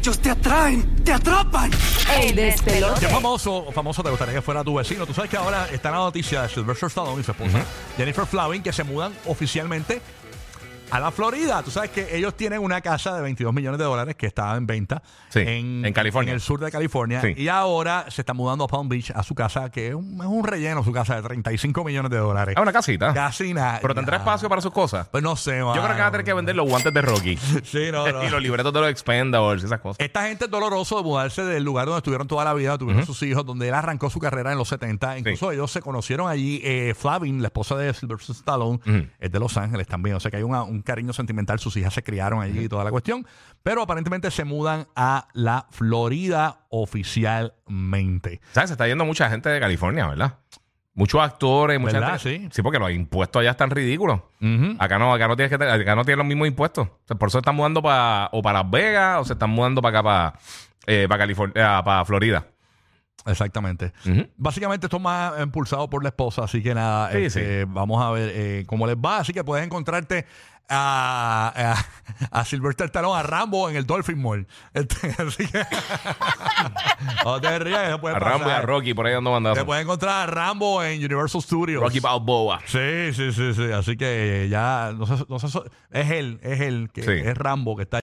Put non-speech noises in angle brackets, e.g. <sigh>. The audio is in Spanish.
Ellos te atraen, te atrapan. El despelote. ¿Qué famoso o famoso te gustaría que fuera tu vecino? Tú sabes que ahora está la noticia de Sylvester Stallone y su esposa Jennifer Flavin que se mudan oficialmente a la Florida. Tú sabes que ellos tienen una casa de 22 millones de dólares que estaba en venta Sí, en California. En el sur de California. Sí. Y ahora se está mudando a Palm Beach, a su casa, que es un, es un relleno, su casa de 35 millones de dólares. Es una casita. Casi nada. Pero tendrá espacio para sus cosas. Pues no sé, Yo creo que van a tener que vender los guantes de Rocky. <laughs> Sí, no, no. <laughs> y los libretos de los Expendables y esas cosas. Esta gente es doloroso de mudarse del lugar donde estuvieron toda la vida, tuvieron sus hijos, donde él arrancó su carrera en los 70. Incluso ellos se conocieron allí. Eh, Flavin, la esposa de Sylvester Stallone, es de Los Ángeles también. O sea que hay una- un cariño sentimental. Sus hijas se criaron allí y toda la cuestión. Pero aparentemente se mudan a la Florida oficialmente. ¿Sabes? Se está yendo mucha gente de California, ¿verdad? Muchos actores, mucha ¿Verdad? gente. Sí. Sí, porque los impuestos allá están ridículos. Acá no, acá no tienes que acá no tienen los mismos impuestos. O sea, por eso se están mudando para o para Las Vegas o se están mudando para acá para, eh, para California, para Florida. Exactamente. Básicamente esto más impulsado por la esposa, así que nada, Sí, este, vamos a ver eh, cómo les va. Así que puedes encontrarte a, a, a Sylvester Stallone, a Rambo en el Dolphin Mall. Este, <laughs> así que <laughs> no te rías, que se puede A Rambo y a. Rocky, por ahí dando Te bandazos. puedes encontrar a Rambo en Universal Studios. Rocky Balboa. Sí, sí, sí, sí. Así que ya, no sé, no sé, es él, es él, que Sí. es Rambo que está